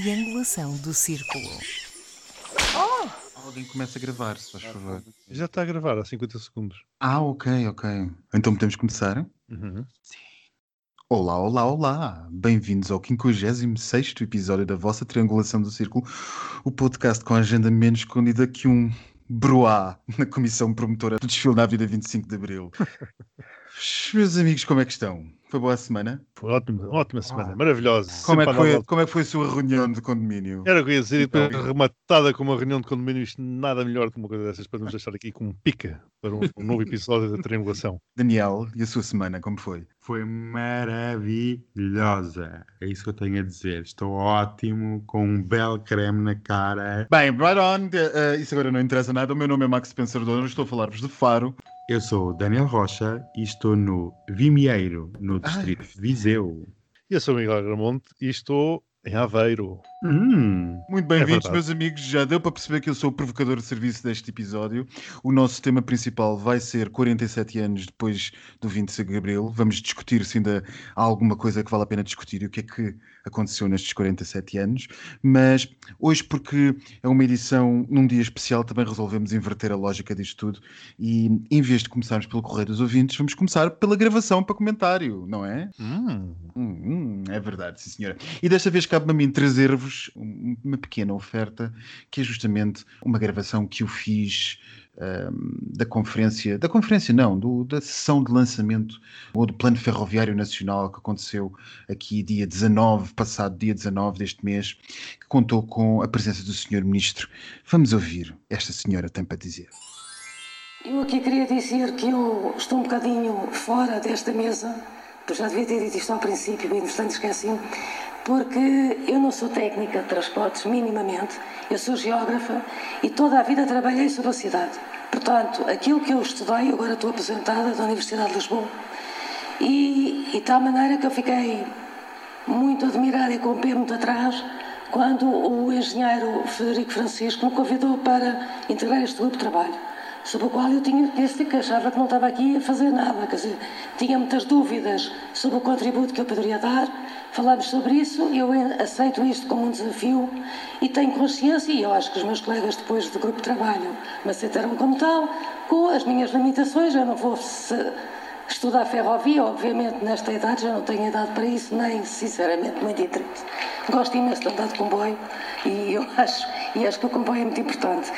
triangulação do círculo. Alguém começa a gravar, se faz favor. Já está a gravar há 50 segundos. Ah, ok, ok. Então podemos começar? Uhum. Olá, olá, olá! Bem-vindos ao 56 episódio da vossa Triangulação do Círculo, o podcast com a agenda menos escondida que um broá na Comissão Promotora do Desfile na Vida 25 de Abril. Meus amigos, como é que estão? Foi boa a semana? Foi ótima, ótima semana, maravilhosa. Como é, que foi, como é que foi a sua reunião de condomínio? Era o que eu ia dizer, e depois Então, rematada com uma reunião de condomínio, isto nada melhor que uma coisa dessas para nos deixar aqui com pica para um, um novo episódio da triangulação. Daniel, e a sua semana, como foi? Foi maravilhosa. É isso que eu tenho a dizer. Estou ótimo, com um belo creme na cara. Bem, right on, eh, isso agora não interessa nada. O meu nome é Max Spencer Dono, estou a falar-vos de Faro. Eu sou o Daniel Rocha e estou no Vimieiro, no Ai. distrito de Viseu. Eu sou o Miguel Gramonte e estou em Aveiro. Hum, Muito bem-vindos, verdade. meus amigos. Já deu para perceber que eu sou o provocador de serviço deste episódio. O nosso tema principal vai ser 47 anos depois do 25 de Abril. Vamos discutir se ainda há alguma coisa que vale a pena discutir e o que é que aconteceu nestes 47 anos. Mas hoje, porque é uma edição num dia especial, também resolvemos inverter a lógica disto tudo. E em vez de começarmos pelo correio dos ouvintes, vamos começar pela gravação para comentário, não é? Hum, Hum, hum, é verdade, sim senhora. E desta vez cabe-me a mim trazer-vos um- uma pequena oferta, que é justamente uma gravação que eu fiz ahm, da conferência, da conferência não, do- da sessão de lançamento ou do Plano Ferroviário Nacional que aconteceu aqui dia 19, passado dia 19 deste mês, que contou com a presença do Sr. Ministro. Vamos ouvir esta senhora tem para dizer. Eu aqui queria dizer que eu estou um bocadinho fora desta mesa, porque já devia ter dito isto ao princípio, e entretanto esqueci porque eu não sou técnica de transportes, minimamente. Eu sou geógrafa e toda a vida trabalhei sobre a cidade. Portanto, aquilo que eu estudei, eu agora estou aposentada da Universidade de Lisboa, e, e de tal maneira que eu fiquei muito admirada e com o pé muito atrás quando o engenheiro Frederico Francisco me convidou para integrar este grupo de trabalho, sobre o qual eu tinha disse que achava que não estava aqui a fazer nada, quer dizer, tinha muitas dúvidas sobre o contributo que eu poderia dar, falámos sobre isso eu aceito isto como um desafio e tenho consciência, e eu acho que os meus colegas depois do grupo de trabalho me aceitaram como tal, com as minhas limitações, eu não vou Estudar ferrovia, obviamente, nesta idade já não tenho idade para isso, nem sinceramente muito interesse. Gosto imenso de andar de comboio e eu acho, e acho que o comboio é muito importante.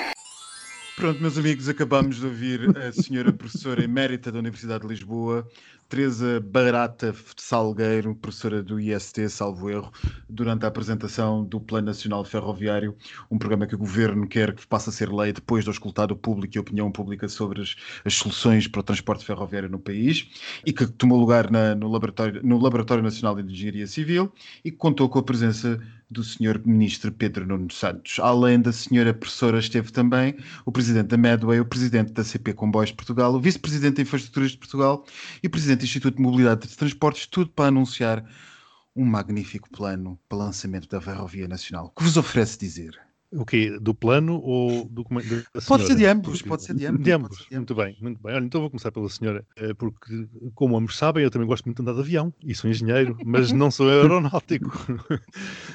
Pronto, meus amigos, acabamos de ouvir a senhora professora emérita da Universidade de Lisboa, Teresa Barata Salgueiro, professora do IST, salvo erro, durante a apresentação do Plano Nacional Ferroviário, um programa que o Governo quer que passe a ser lei depois de auscultar o público e a opinião pública sobre as, as soluções para o transporte ferroviário no país, e que tomou lugar na- no, laboratório, no Laboratório Nacional de Engenharia Civil e que contou com a presença do Sr. Ministro Pedro Nuno Santos. Além da senhora professora, esteve também o Presidente da Medway, o Presidente da CP Comboios de Portugal, o Vice-Presidente de Infraestruturas de Portugal e o Presidente do Instituto de Mobilidade de Transportes, tudo para anunciar um magnífico plano para lançamento da Ferrovia Nacional. O que vos oferece dizer? O quê? Do plano ou do como da Pode ser de ambos, pode ser de ambos, De ambos, de muito bem, muito bem. Olha, então vou começar pela senhora, eh, porque, como ambos sabem, eu também gosto muito de andar de avião e sou engenheiro, mas não sou aeronáutico.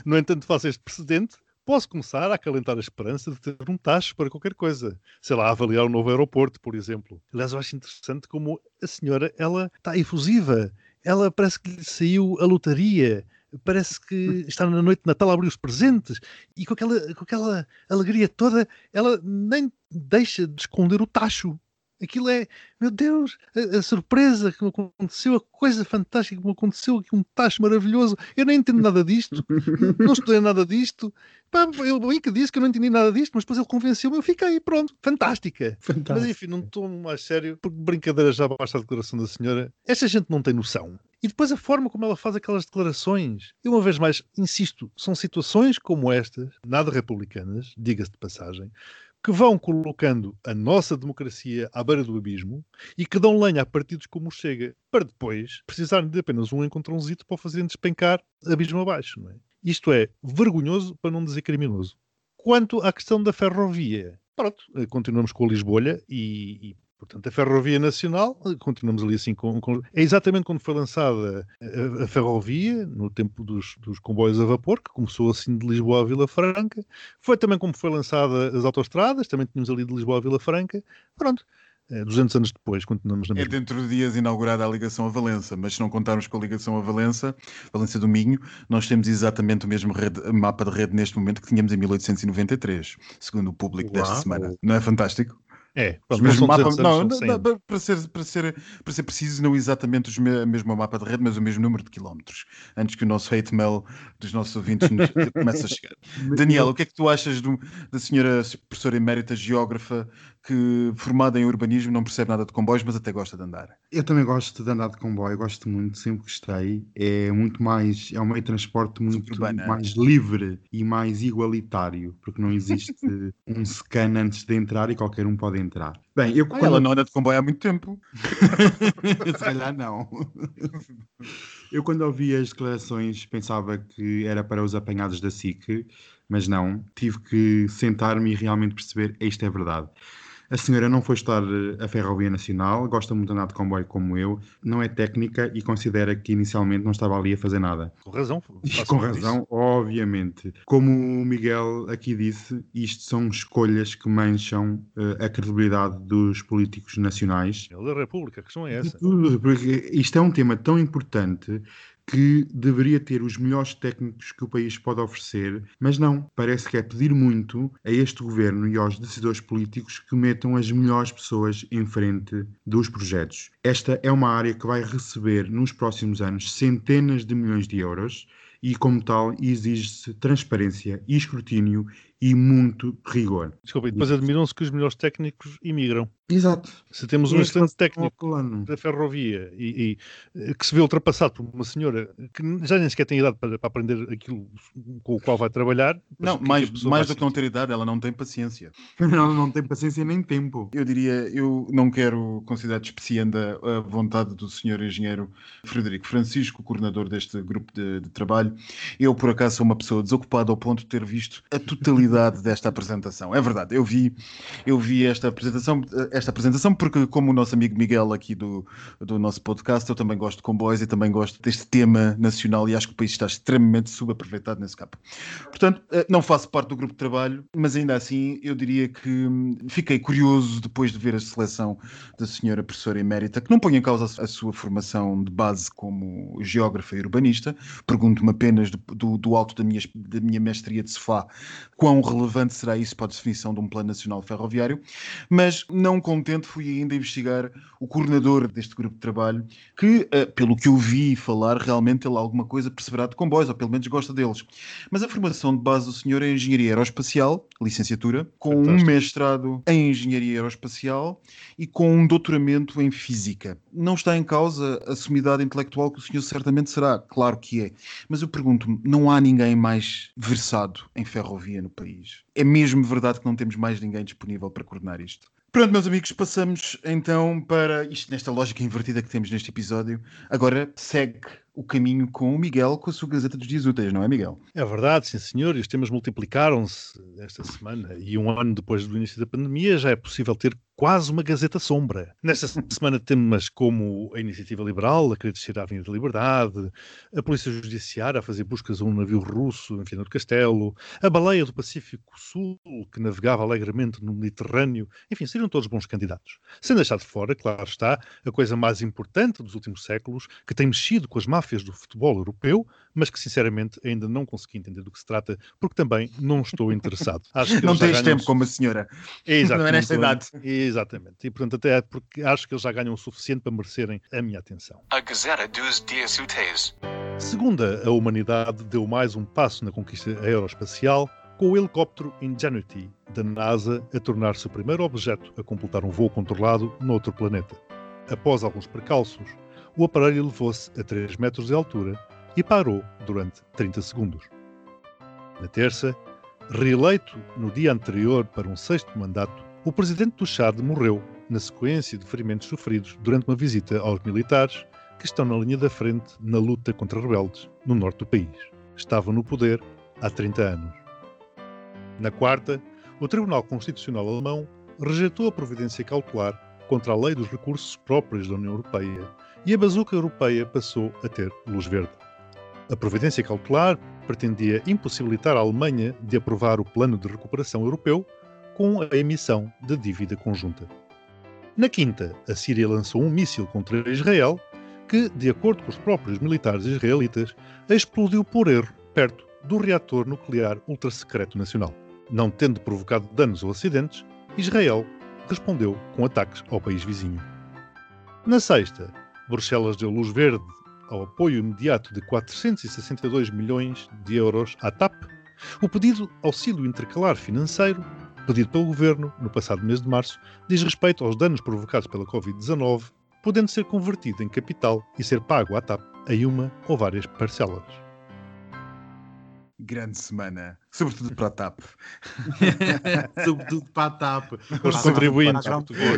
No entanto, faço este precedente. Posso começar a acalentar a esperança de ter um tacho para qualquer coisa. Sei lá, avaliar o novo aeroporto, por exemplo. Aliás, eu acho interessante como a senhora, ela está efusiva. Ela parece que lhe saiu a lotaria. Parece que está na noite de Natal a abrir os presentes. E com aquela, com aquela alegria toda, ela nem deixa de esconder o tacho. Aquilo é, meu Deus, a, a surpresa que me aconteceu, a coisa fantástica que me aconteceu, aqui um tacho maravilhoso. Eu nem entendo nada disto, não estudei nada disto. Pá, eu bem que disse que eu não entendi nada disto, mas depois ele convenceu-me, eu fiquei, pronto, fantástica. Mas enfim, não estou mais sério, porque brincadeira já basta a declaração da senhora. Esta gente não tem noção. E depois a forma como ela faz aquelas declarações. E uma vez mais, insisto, são situações como estas, nada republicanas, diga-se de passagem, que vão colocando a nossa democracia à beira do abismo e que dão lenha a partidos como o Chega, para depois precisarem de apenas um encontrãozito para fazerem despencar abismo abaixo. Não é? Isto é vergonhoso para não dizer criminoso. Quanto à questão da ferrovia, pronto, eh, continuamos com a Lisbolha e, e Portanto, a Ferrovia Nacional, continuamos ali assim com. com é exatamente quando foi lançada a, a ferrovia, no tempo dos, dos, comboios a vapor, que começou assim de Lisboa a Vila Franca. Foi também como foi lançada as autostradas, também tínhamos ali de Lisboa a Vila Franca. Pronto. 200 é, anos depois, continuamos na é mesma. É dentro de dias inaugurada a ligação a Valença, mas se não contarmos com a ligação a Valença, Valença do Minho, nós temos exatamente o mesmo rede, mapa de rede neste momento que tínhamos em 1893, segundo o público Uau. desta semana. Não é fantástico? É, pronto, mesmo mapa, não, não, não, para, ser, para, ser, para ser preciso, não exatamente o mesmo mapa de rede, mas o mesmo número de quilómetros, antes que o nosso hate mail dos nossos ouvintes comece a chegar. Daniel, o que é que tu achas do, da senhora professora emérita geógrafa que, formada em urbanismo, não percebe nada de comboios, mas até gosta de andar? Eu também gosto de andar de comboio, gosto muito, sempre gostei. É muito mais, é um meio de transporte muito mais livre e mais igualitário, porque não existe um scan antes de entrar e qualquer um pode entrar. Bem, eu ah, quando... ela não anda de comboio há muito tempo. Se calhar não. Eu quando ouvi as declarações pensava que era para os apanhados da SIC, mas não. Tive que sentar-me e realmente perceber isto é verdade. A senhora não foi estudar eh, a Ferrovia Nacional, gosta muito de andar de comboio como eu, não é técnica e considera que inicialmente não estava ali a fazer nada. Com razão. Com razão, isso. obviamente. Como o Miguel aqui disse, isto são escolhas que mancham uh, a credibilidade dos políticos nacionais. É da República, a questão é essa. Porque isto é um tema tão importante que deveria ter os melhores técnicos que o país pode oferecer, mas não. Parece que é pedir muito a este governo e aos decisores políticos que metam as melhores pessoas em frente dos projetos. Esta é uma área que vai receber nos próximos anos centenas de milhões de euros e, como tal, exige-se transparência e escrutínio e muito rigor. Desculpa, e depois admiram-se que os melhores técnicos imigram. Exato. Se temos um excelente técnico da ferrovia e, e, eh, que se vê ultrapassado por uma senhora que já nem sequer tem idade para, para aprender aquilo com o qual vai trabalhar. Não, mais, mais do que não ter idade, ela não tem paciência. Ela não tem paciência nem tempo. Eu diria, eu não quero considerar despreciando a vontade do senhor engenheiro Frederico Francisco, coordenador deste grupo de, de trabalho. Eu, por acaso, sou uma pessoa desocupada ao ponto de ter visto a totalidade desta apresentação. É verdade, eu vi, eu vi esta apresentação esta apresentação, porque, como o nosso amigo Miguel aqui do, do nosso podcast, eu também gosto de comboios e também gosto deste tema nacional e acho que o país está extremamente subaproveitado nesse campo. Portanto, eh, não faço parte do grupo de trabalho, mas ainda assim eu diria que hum, fiquei curioso depois de ver a seleção da senhora professora emérita, que não põe em causa a sua formação de base como geógrafa e urbanista. Pergunto-me apenas do, do, alto da minha, da minha mestria de sofá quão relevante será isso para a definição de um plano nacional ferroviário, mas não contente, fui ainda investigar o coordenador deste grupo de trabalho, que, uh, pelo que eu vi falar, realmente ele alguma coisa perceberá de comboios, ou pelo menos gosta deles. Mas a formação de base do senhor é Engenharia Aeroespacial, licenciatura, com Fantástico. um mestrado em Engenharia Aeroespacial e com um doutoramento em Física. Não está em causa a sumidade intelectual que o senhor certamente será, claro que é. Mas eu pergunto-me, não há ninguém mais versado em ferrovia no país? É mesmo verdade que não temos mais ninguém disponível para coordenar isto? Pronto, meus amigos, passamos então para isto, nesta lógica invertida que temos neste episódio. Agora segue o caminho com o Miguel com a sua Gazeta dos Dias Úteis, não é, Miguel? É verdade, sim senhor, e os temas multiplicaram-se esta semana e um ano depois do início da pandemia já é possível ter quase uma Gazeta Sombra. Nesta semana temas como a Iniciativa Liberal a querer descer à Avenida da Liberdade, a Polícia Judiciária a fazer buscas a um navio russo em Viana do Castelo, a Baleia do Pacífico Sul que navegava alegremente no Mediterrâneo, enfim, seriam todos bons candidatos. Sem deixar de fora, claro está, a coisa mais importante dos últimos séculos, que tem mexido com as máfias do futebol europeu, mas que sinceramente ainda não consegui entender do que se trata, porque também não estou interessado. não tens ganham... tempo como a senhora. Exato, não é nesta idade. Exatamente. E portanto, até porque acho que eles já ganham o suficiente para merecerem a minha atenção. A Gazeta dos Dias Úteis. Segunda, a humanidade deu mais um passo na conquista aeroespacial com o helicóptero Ingenuity da NASA a tornar-se o primeiro objeto a completar um voo controlado noutro planeta. Após alguns precalços, o aparelho elevou-se a 3 metros de altura e parou durante 30 segundos. Na terça, reeleito no dia anterior para um sexto mandato, o presidente do Chad morreu na sequência de ferimentos sofridos durante uma visita aos militares que estão na linha da frente na luta contra rebeldes no norte do país. Estava no poder há 30 anos. Na quarta, o Tribunal Constitucional Alemão rejeitou a providência cautelar contra a lei dos recursos próprios da União Europeia e a bazuca europeia passou a ter luz verde. A providência cautelar pretendia impossibilitar a Alemanha de aprovar o plano de recuperação europeu com a emissão de dívida conjunta. Na quinta, a Síria lançou um míssil contra Israel que, de acordo com os próprios militares israelitas, explodiu por erro perto do reator nuclear ultrasecreto nacional. Não tendo provocado danos ou acidentes, Israel respondeu com ataques ao país vizinho. Na sexta, Bruxelas deu luz verde ao apoio imediato de 462 milhões de euros à TAP, o pedido auxílio intercalar financeiro, pedido pelo Governo no passado mês de março, diz respeito aos danos provocados pela Covid-19, podendo ser convertido em capital e ser pago à TAP em uma ou várias parcelas. Grande semana, sobretudo para a TAP. Sobretudo para a TAP. Os contribuintes.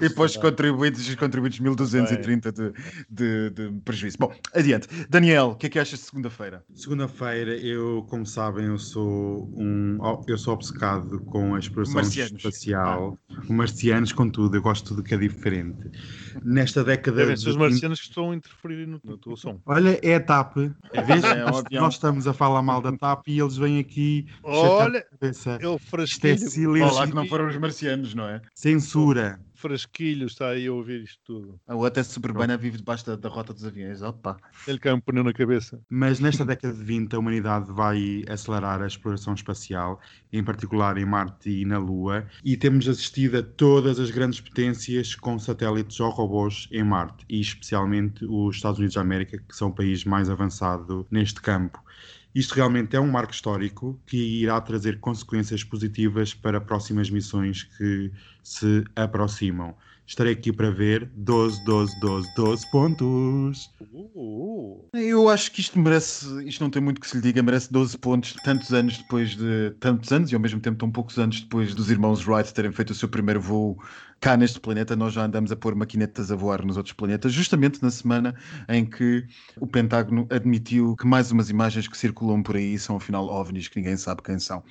E para os contribuintes, os contribuintes 1230 de, de, de prejuízo. Bom, adiante. Daniel, o que é que achas de segunda-feira? Segunda-feira, eu, como sabem, eu sou um, eu sou obcecado com a exploração Marcianos. espacial, o marcianos, contudo, eu gosto de tudo que é diferente. Nesta década Devem ser os de- marcianos que estão a interferir no, no teu som. Olha, é a TAP. É um nós, avião. nós estamos a falar mal da TAP e eles vêm aqui Olha, é o Isto é frasquilho. Olá, que não foram os marcianos, não é? Censura. frasquilho está aí a ouvir isto tudo. A outra suburbana vive debaixo da, da rota dos aviões. Opa. Ele cai um pneu na cabeça. Mas nesta década de 20 a humanidade vai acelerar a exploração espacial, em particular em Marte e na Lua, e temos assistido a todas as grandes potências com satélites ou robôs em Marte, e especialmente os Estados Unidos da América, que são o país mais avançado neste campo. Isto realmente é um marco histórico que irá trazer consequências positivas para próximas missões que se aproximam. Estarei aqui para ver 12, 12, 12, 12 pontos. Uh, Eu acho que isto merece, isto não tem muito que se lhe diga, merece 12 pontos, tantos anos depois de. tantos anos e ao mesmo tempo tão poucos anos depois dos irmãos Wright terem feito o seu primeiro voo cá neste planeta. Nós já andamos a pôr maquinetas a voar nos outros planetas, justamente na semana em que o Pentágono admitiu que mais umas imagens que circulam por aí são afinal ovnis que ninguém sabe quem são.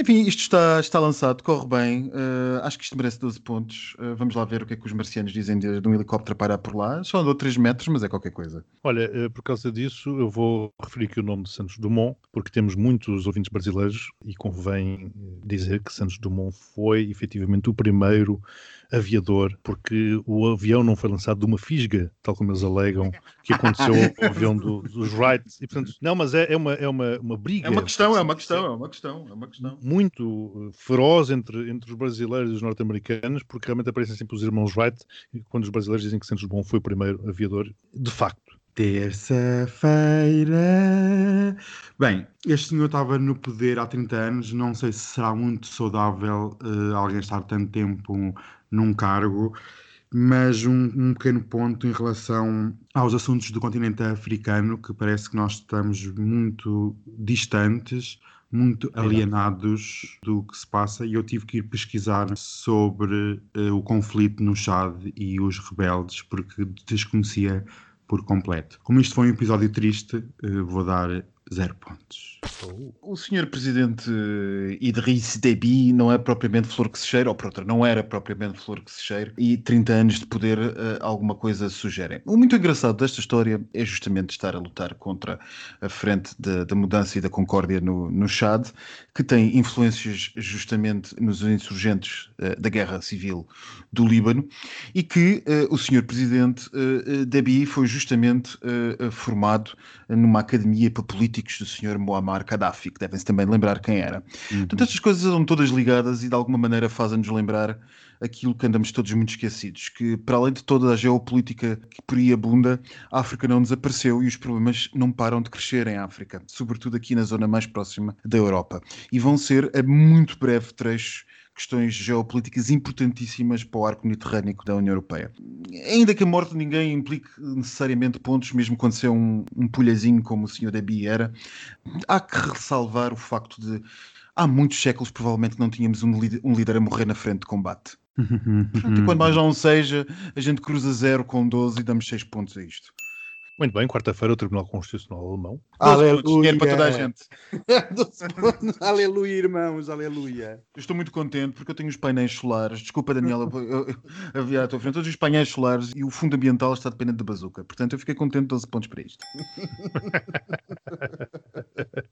Enfim, isto está, está lançado, corre bem. eh, acho que isto merece 12 pontos. Eh, vamos lá ver o que é que os marcianos dizem de, de um helicóptero parar por lá. Só andou 3 metros, mas é qualquer coisa. Olha, eh, por causa disso, eu vou referir aqui o nome de Santos Dumont, porque temos muitos ouvintes brasileiros e convém dizer que Santos Dumont foi efetivamente o primeiro aviador, porque o avião não foi lançado de uma fisga, tal como eles alegam, que aconteceu ao avião do- dos Wright. E, portanto, não, mas é, é uma, é uma, uma briga. É uma questão, é uma questão, é uma questão, é uma questão. muito eh, feroz entre, entre os brasileiros e os norte-americanos, porque realmente aparecem sempre os irmãos Wright, e quando os brasileiros dizem que Santos Dumont foi o primeiro aviador, de facto. Terça-feira. Bem, este senhor estava no poder há 30 anos. Não sei se será muito saudável eh, alguém estar tanto tempo num cargo, mas um, um pequeno ponto em relação aos assuntos do continente africano, que parece que nós estamos muito distantes. Muito alienados do que se passa, e eu tive que ir pesquisar sobre eh, o conflito no Chad e os rebeldes, porque desconhecia por completo. Como isto foi um episódio triste, eh, vou dar zero pontos. O senhor presidente Idriss Déby não é propriamente flor que se cheira, ou por outra, não era propriamente flor que se cheira, e 30 anos de poder eh, alguma coisa sugerem. O muito engraçado desta história é justamente estar a lutar contra a frente da, da mudança e da concórdia no, no Chad, que tem influências justamente nos insurgentes eh, da guerra civil do Líbano, e que eh, o senhor presidente eh, eh, Déby foi justamente eh, eh, formado numa academia para políticos do senhor Muammar Gaddafi, que devem-se também lembrar quem era. Portanto, estas coisas são todas ligadas e de alguma maneira fazem-nos lembrar aquilo que andamos todos muito esquecidos, que para além de toda a geopolítica que por aí abunda, a África não desapareceu e os problemas não param de crescer em África, sobretudo aqui na zona mais próxima da Europa. E vão ser a muito breve trecho questões geopolíticas importantíssimas para o arco mediterrâneo da União Europeia. Ainda que a morte de ninguém implique necessariamente pontos, mesmo quando se é um, um pulhazinho como o Sr. Debi era, há que ressalvar o facto de há muitos séculos provavelmente não tínhamos um líder, um líder a morrer na frente de combate. Portanto, e quando mais não seja, a gente cruza zero com 12 e damos 6 pontos a isto. Muito bem, quarta-feira o Tribunal Constitucional Alemão. Aleluia. Dinheiro para toda a gente. aleluia, irmãos, aleluia. Eu estou muito contente porque eu tenho os painéis solares. Desculpa, Daniela, havia à tua frente todos os painéis solares e o fundo ambiental está dependente de bazuca. Portanto, eu fiquei contente 12 pontos para isto.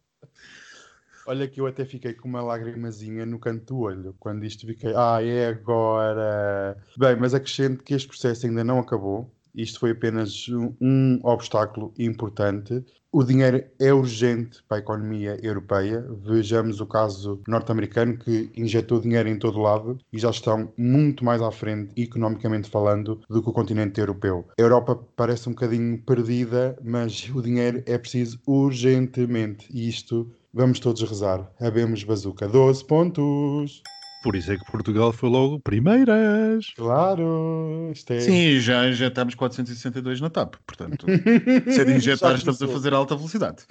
Olha que eu até fiquei com uma lagrimazinha no canto do olho quando isto fiquei. Ah, é agora. Bem, mas acrescento que este processo ainda não acabou isto foi apenas um, obstáculo importante. O dinheiro é urgente para a economia europeia. Vejamos o caso norte-americano que injetou dinheiro em todo lado e já estão muito mais à frente, economicamente falando, do que o continente europeu. A Europa parece um bocadinho perdida, mas o dinheiro é preciso urgentemente. E isto vamos todos rezar. Habemos bazuca. 12 pontos! Por isso é que Portugal foi logo primeiras. Claro. É... Sim, já injetámos 462 na TAP. Portanto, se é de injetar, estamos a fazer alta velocidade.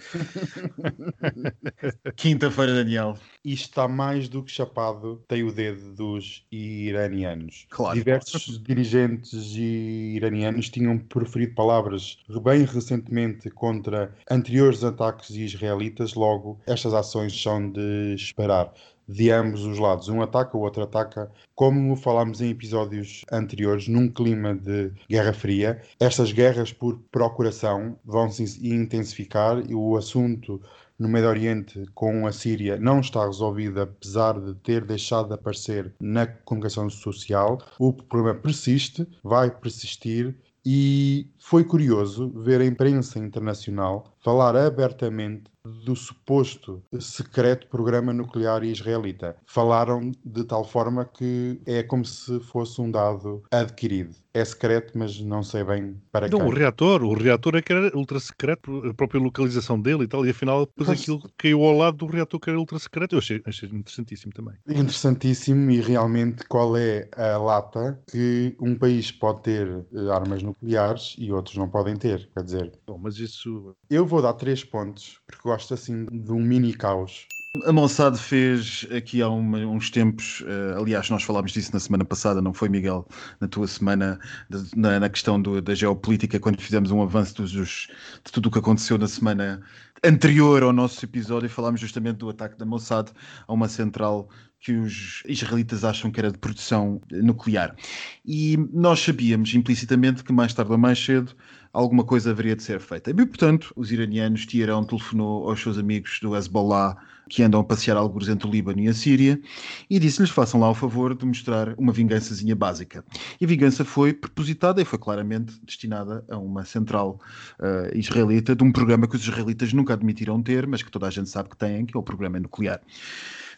Quinta-feira, Daniel. Isto está mais do que chapado, tem o dedo dos iranianos. Claro. Diversos dirigentes iranianos tinham proferido palavras bem recentemente contra anteriores ataques israelitas, logo, estas ações são de esperar de ambos os lados. Um ataca, o outro ataca. Como falámos em episódios anteriores, num clima de Guerra Fria, estas guerras por procuração vão se intensificar e o assunto no Médio Oriente com a Síria não está resolvido, apesar de ter deixado de aparecer na comunicação social. O problema persiste, vai persistir e foi curioso ver a imprensa internacional falar abertamente do suposto secreto programa nuclear israelita. Falaram de tal forma que é como se fosse um dado adquirido. É secreto, mas não sei bem para não, quem. O reator, o reator é que era ultra secreto, a própria localização dele e tal, e afinal depois mas... aquilo caiu ao lado do reator que era ultra secreto. Eu achei, achei interessantíssimo também. Interessantíssimo e realmente qual é a lata que um país pode ter eh, armas nucleares e outros não podem ter. Quer dizer, Bom, mas isso. Eu vou dar três pontos, porque gosto assim de um mini caos. A Mossad fez aqui há uns tempos, uh, aliás, nós falámos disso na semana passada, não foi, Miguel? Na tua semana, na, na, questão do, da geopolítica, quando fizemos um avanço dos, de tudo o que aconteceu na semana anterior ao nosso episódio, falámos justamente do ataque da Mossad a uma central que os israelitas acham que era de produção nuclear. E nós sabíamos implicitamente que mais tarde ou mais cedo alguma coisa haveria de ser feita. E, portanto, os iranianos, Tiarão telefonou aos seus amigos do Hezbollah que andam a passear alguns entre o Líbano e a Síria e disse-lhes façam lá o favor de mostrar uma vingançazinha básica. E a vingança foi propositada e foi claramente destinada a uma central uh, israelita de um programa que os israelitas nunca admitiram ter, mas que toda a gente sabe que têm, que é o programa nuclear.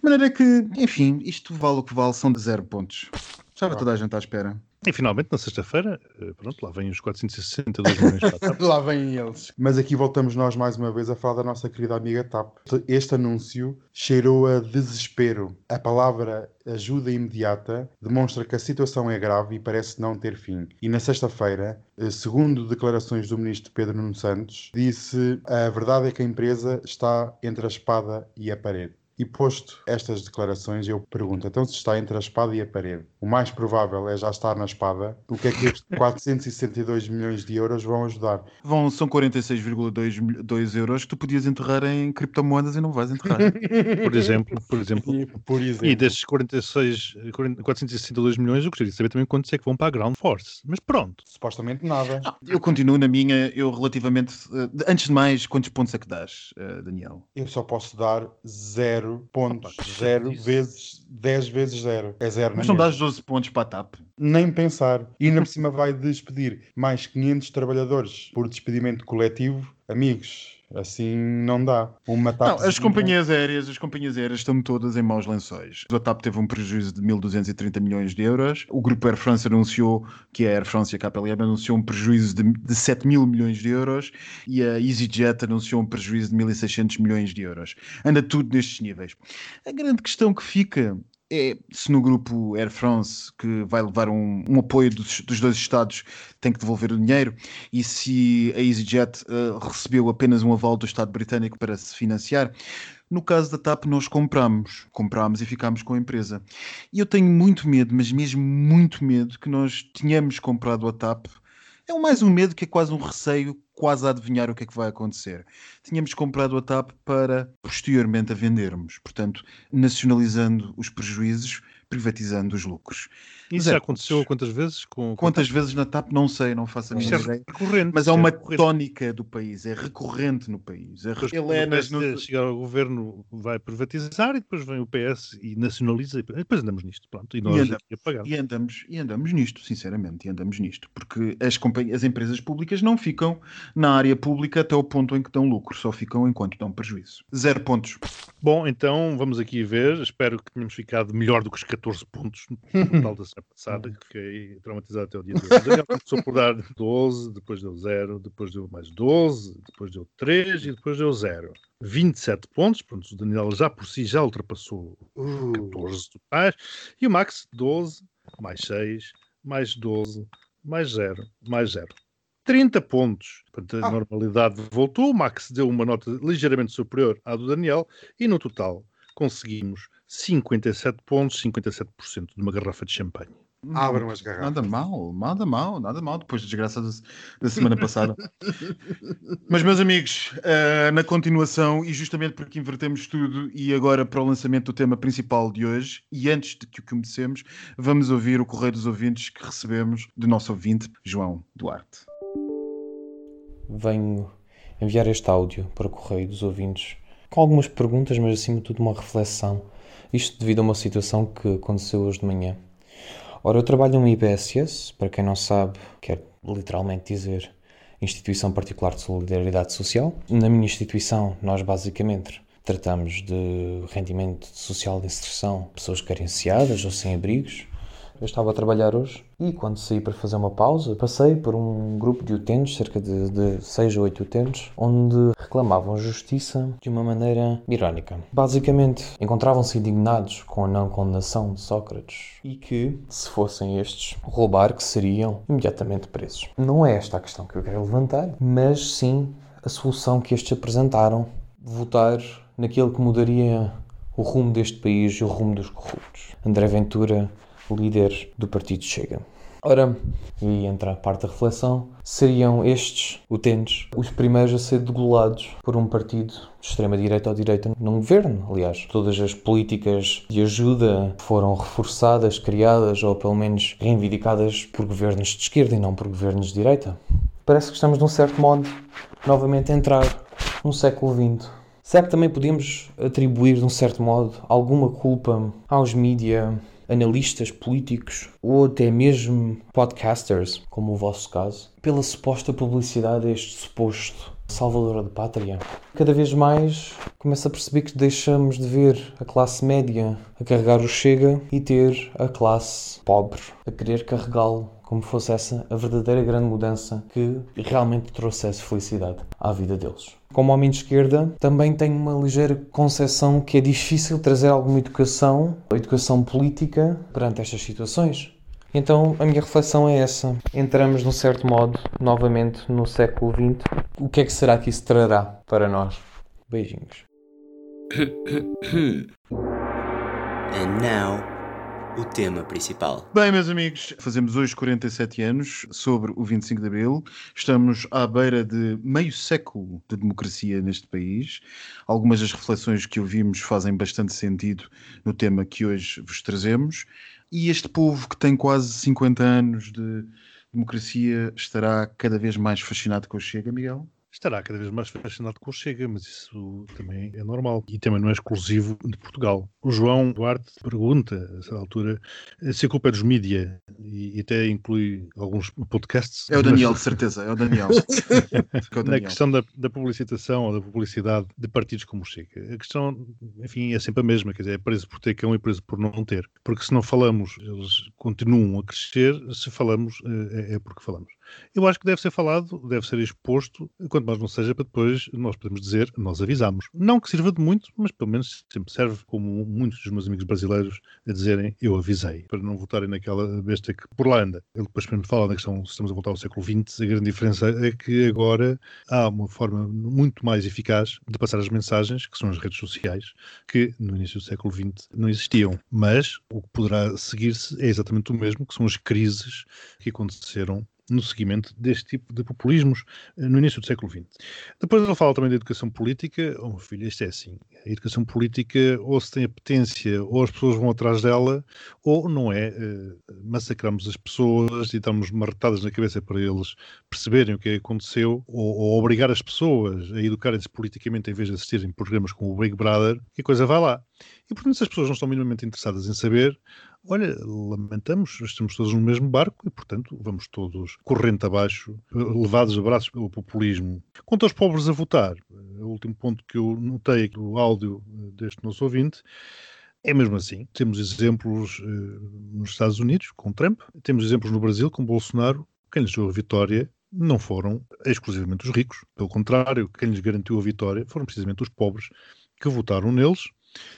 De maneira que, enfim, isto vale o que vale, são de zero pontos. Estava toda a gente à espera. E finalmente, na sexta-feira, eh, pronto, lá vêm os 462 milhões para a TAP. lá vêm eles. Mas aqui voltamos nós mais uma vez a falar da nossa querida amiga TAP. Este anúncio cheirou a desespero. A palavra ajuda imediata demonstra que a situação é grave e parece não ter fim. E na sexta-feira, eh, segundo declarações do ministro Pedro Nuno Santos, disse a verdade é que a empresa está entre a espada e a parede. E posto estas declarações, eu pergunto: então, se está entre a espada e a parede, o mais provável é já estar na espada, o que é que estes 462 milhões de euros vão ajudar? Vão, são 46,2 euros que tu podias enterrar em criptomoedas e não vais enterrar. por exemplo, por exemplo. E, por exemplo. e destes 46, 462 milhões, eu gostaria de saber também quantos é que vão para a Ground Force. Mas pronto. Supostamente nada. Não, eu continuo na minha, eu relativamente. Uh, antes de mais, quantos pontos é que dás, uh, Daniel? Eu só posso dar zero 0.0 vezes 10 vezes 0. É 0. Mas não dás 12 pontos para a TAP? Nem pensar. E ainda por cima vai despedir mais 500 trabalhadores por despedimento coletivo. Amigos, Assim não dá. Uma TAP não, as companhias aéreas, as companhias aéreas estão todas em maus lençóis. A TAP teve um prejuízo de 1.230 milhões de euros. O grupo Air France anunciou que a Air France e a KPLM anunciou um prejuízo de, de 7 mil milhões de euros e a EasyJet anunciou um prejuízo de 1.600 milhões de euros. Anda tudo nestes níveis. A grande questão que fica é se no grupo Air France, que vai levar um, um apoio dos, dos, dois Estados, tem que devolver o dinheiro, e se a EasyJet uh, recebeu apenas um aval do Estado britânico para se financiar. No caso da TAP, nós compramos, compramos e ficámos com a empresa. E eu tenho muito medo, mas mesmo muito medo, que nós tenhamos comprado a TAP É mais um medo que é quase um receio, quase a adivinhar o que é que vai acontecer. Tínhamos comprado a TAP para posteriormente a vendermos, portanto, nacionalizando os prejuízos, privatizando os lucros. Isso já aconteceu quantas vezes? Com, com Quantas vezes na TAP? Não sei, não faço a mínima é ideia. recorrente. Mas é isto uma recorrente. tónica do país, é recorrente no país. É Depois, re... quando Ele é nas- PSD chegar ao governo, vai privatizar e depois vem o PS e nacionaliza e depois andamos nisto. Pronto, e nós andamos. aqui a pagar. E andamos, e andamos nisto, sinceramente, e andamos nisto, porque as, companhi- as empresas públicas não ficam na área pública até o ponto em que dão lucro, só ficam enquanto dão prejuízo. Zero pontos. Bom, então vamos aqui ver. Espero que tenhamos ficado melhor do que os 14 pontos no total da semana passada, que fiquei traumatizado até o dia de hoje. Daniel começou por dar 12, depois deu 0, depois deu mais 12, depois deu 3 e depois deu 0. 27 pontos, pronto, o Daniel já por si já ultrapassou os 14 totais. E o Max, 12, mais 6, mais 12, mais 0, mais 0. 30 pontos. Portanto, a Ah. normalidade voltou. O Max deu uma nota ligeiramente superior à do Daniel e no total conseguimos 57 pontos, 57% de uma garrafa de champanhe. Abram as garrafas. Nada mal, nada mal, nada mal, depois da desgraça da, semana passada. Mas, meus amigos, eh, na continuação, e justamente porque invertemos tudo, e agora para o lançamento do tema principal de hoje, e antes de que o comecemos, vamos ouvir o correio dos ouvintes que recebemos do nosso ouvinte, João Duarte. venho enviar este áudio para o correio dos ouvintes com algumas perguntas, mas acima de tudo uma reflexão. Isto devido a uma situação que aconteceu hoje de manhã. Ora, eu trabalho numa IBSS, para quem não sabe, quer literalmente dizer Instituição Particular de Solidariedade Social. Na minha instituição, nós basicamente tratamos de rendimento social de inserção, pessoas carenciadas ou sem abrigos. Eu estava a trabalhar hoje e quando saí para fazer uma pausa, passei por um grupo de utentes, cerca de, de 6 ou 8 utentes, onde reclamavam justiça de uma maneira irónica. Basicamente, encontravam-se indignados com a não condenação de Sócrates e que, se fossem estes roubar, que seriam imediatamente presos. Não é esta a questão que eu quero levantar, mas sim a solução que estes apresentaram, votar naquilo que mudaria o rumo deste país e o rumo dos corruptos. André Ventura, líder do Partido Chega. Ora, e entra a parte da reflexão, seriam estes utentes os primeiros a ser degolados por um partido de extrema-direita ou direita num governo. Aliás, todas as políticas de ajuda foram reforçadas, criadas ou pelo menos reivindicadas por governos de esquerda e não por governos de direita. Parece que estamos, de um certo modo, novamente a entrar no século XX. Será que também podemos atribuir, de um certo modo, alguma culpa aos mídia, analistas políticos ou até mesmo podcasters, como o vosso caso, pela suposta publicidade a este suposto salvador da pátria? Cada vez mais começo a perceber que deixamos de ver a classe média a carregar o Chega e ter a classe pobre a querer carregá-lo como fosse essa a verdadeira grande mudança que realmente trouxesse felicidade à vida deles. Como homem de esquerda, também tenho uma ligeira concepção que é difícil trazer alguma educação, educação política, perante estas situações. Então a minha reflexão é essa. Entramos, de um certo modo, novamente no século XX. O que é que será que isso trará para nós? Beijinhos. And now, o tema principal. Bem, meus amigos, fazemos hoje 47 anos sobre o 25 de Abril. Estamos à beira de meio século de democracia neste país. Algumas das reflexões que ouvimos fazem bastante sentido no tema que hoje vos trazemos. E este povo que tem quase 50 anos de democracia estará cada vez mais fascinado com o Chega, Miguel? Estará cada vez mais fascinado com o Chega, mas isso também é normal e também não é exclusivo de Portugal. O João Duarte pergunta, a essa altura, se a culpa é dos mídia e, e até inclui alguns podcasts. É o Daniel, de certeza, é o Daniel. É o Na Daniel. questão da, da publicitação ou da publicidade de partidos como o Chega, a questão, enfim, é sempre a mesma, quer dizer, é preso por ter cão e preso por não ter. Porque se não falamos, eles continuam a crescer, se falamos, eh, é, é porque falamos. Eu acho que deve ser falado, deve ser exposto, quanto mais não seja, para depois nós podemos dizer, nós avisamos. Não que sirva de muito, mas pelo menos sempre serve, como muitos dos meus amigos brasileiros, a dizerem, eu avisei, para não votarem naquela besta que por lá anda. Ele depois me fala da questão, se estamos a voltar ao século XX, a grande diferença é que agora há uma forma muito mais eficaz de passar as mensagens, que são as redes sociais, que no início do século XX não existiam. Mas o que poderá seguir-se é exatamente o mesmo, que são as crises que aconteceram no seguimento deste tipo de populismos eh, no início do século XX. Depois ele fala também da educação política. Oh, meu filho, isto é assim. A educação política ou se tem apetência ou as pessoas vão atrás dela ou não é. Uh, massacramos as pessoas e damos marretadas na cabeça para eles perceberem o que aconteceu ou, ou obrigar as pessoas a educarem-se politicamente em vez de assistirem programas como o Big Brother, que a coisa vai lá. E portanto, se as pessoas não estão minimamente interessadas em saber, olha, lamentamos, estamos todos no mesmo barco e, portanto, vamos todos corrente abaixo, levados a braços pelo populismo. Quanto aos pobres a votar, o último ponto que eu notei aqui no áudio deste nosso ouvinte, é mesmo assim. Temos exemplos eh, nos Estados Unidos, com Trump, temos exemplos no Brasil, com Bolsonaro. Quem lhes deu a vitória não foram exclusivamente os ricos. Pelo contrário, quem lhes garantiu a vitória foram precisamente os pobres que votaram neles